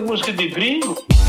música de gringo.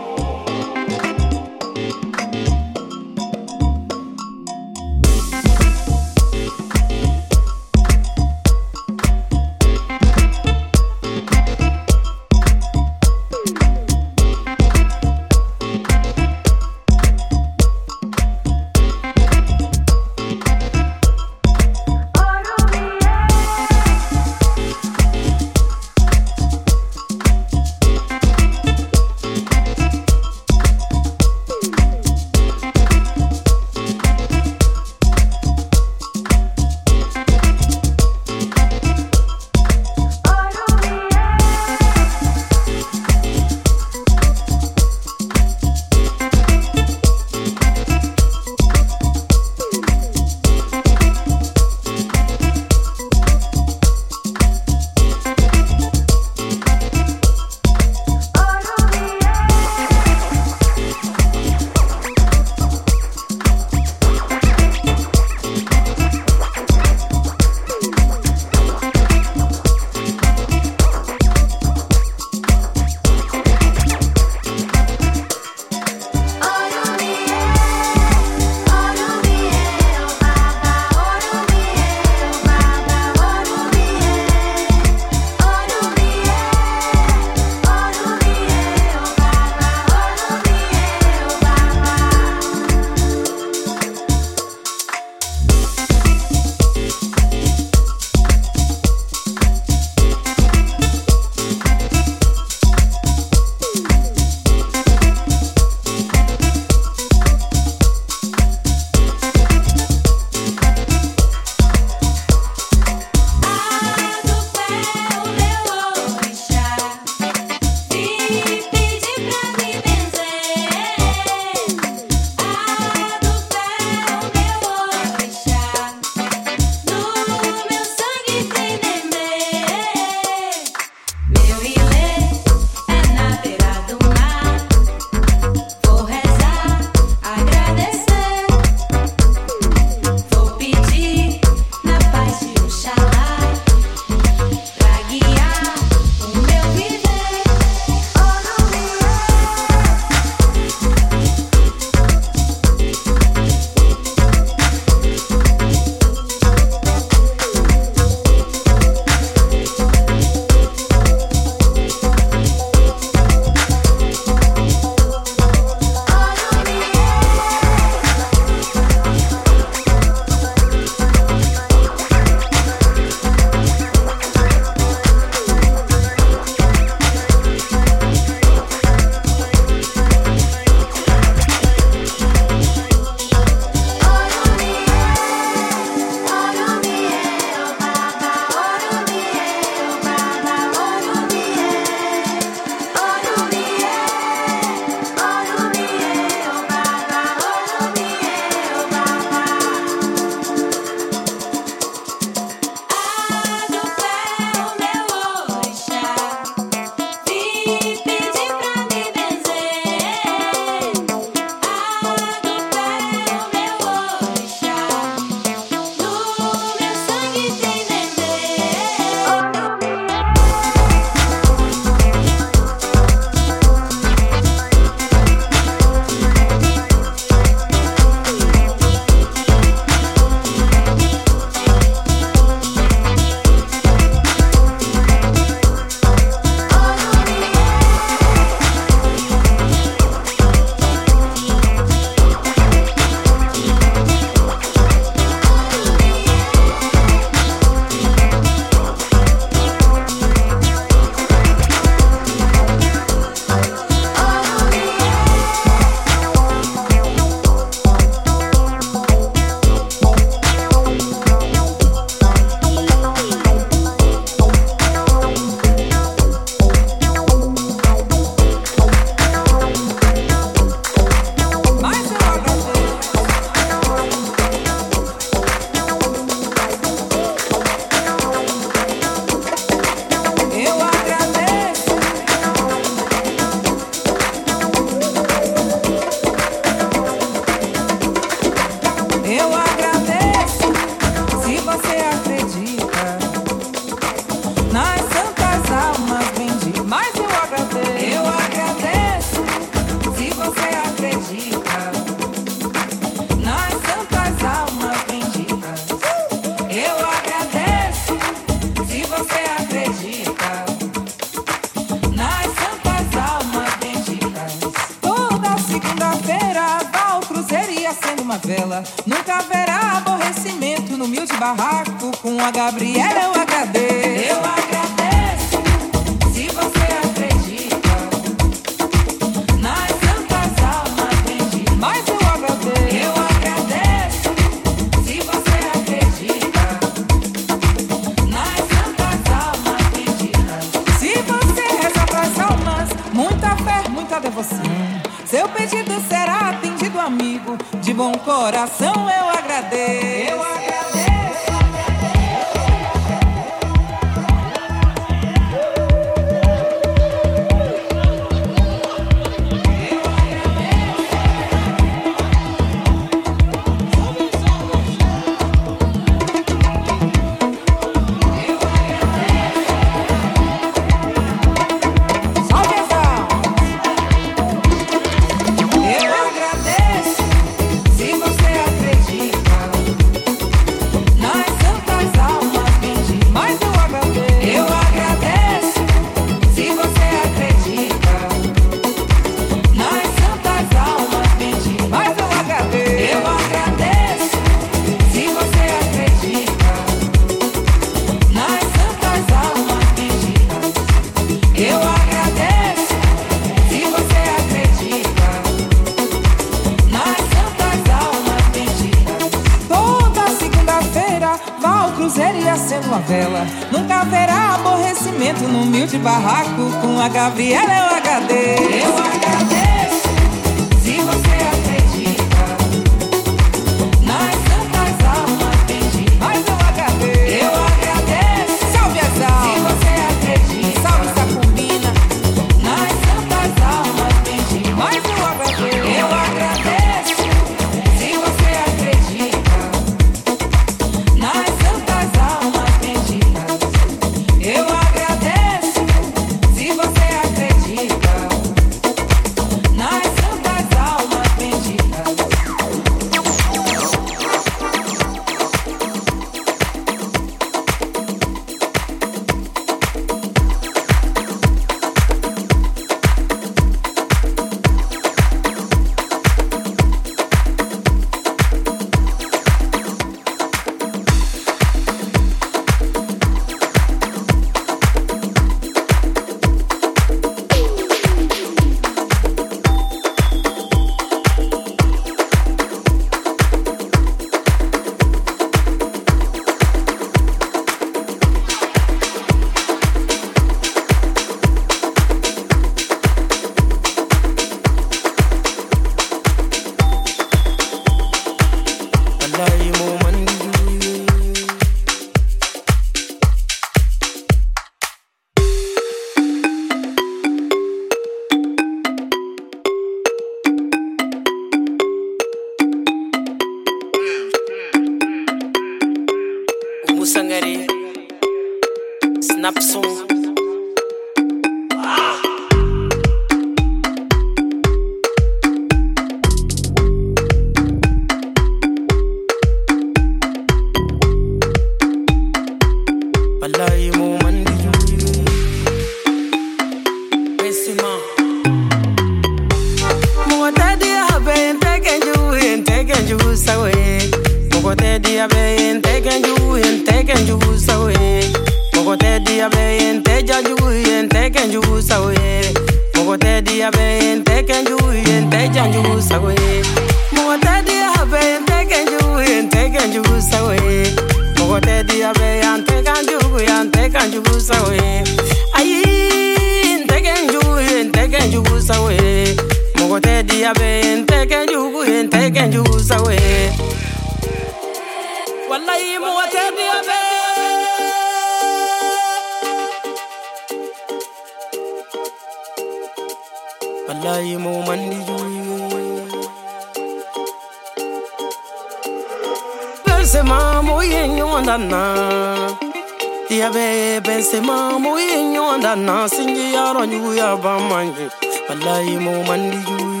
I'm a man, be you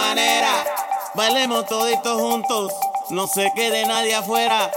manera. Bailemos toditos juntos, no se quede nadie afuera.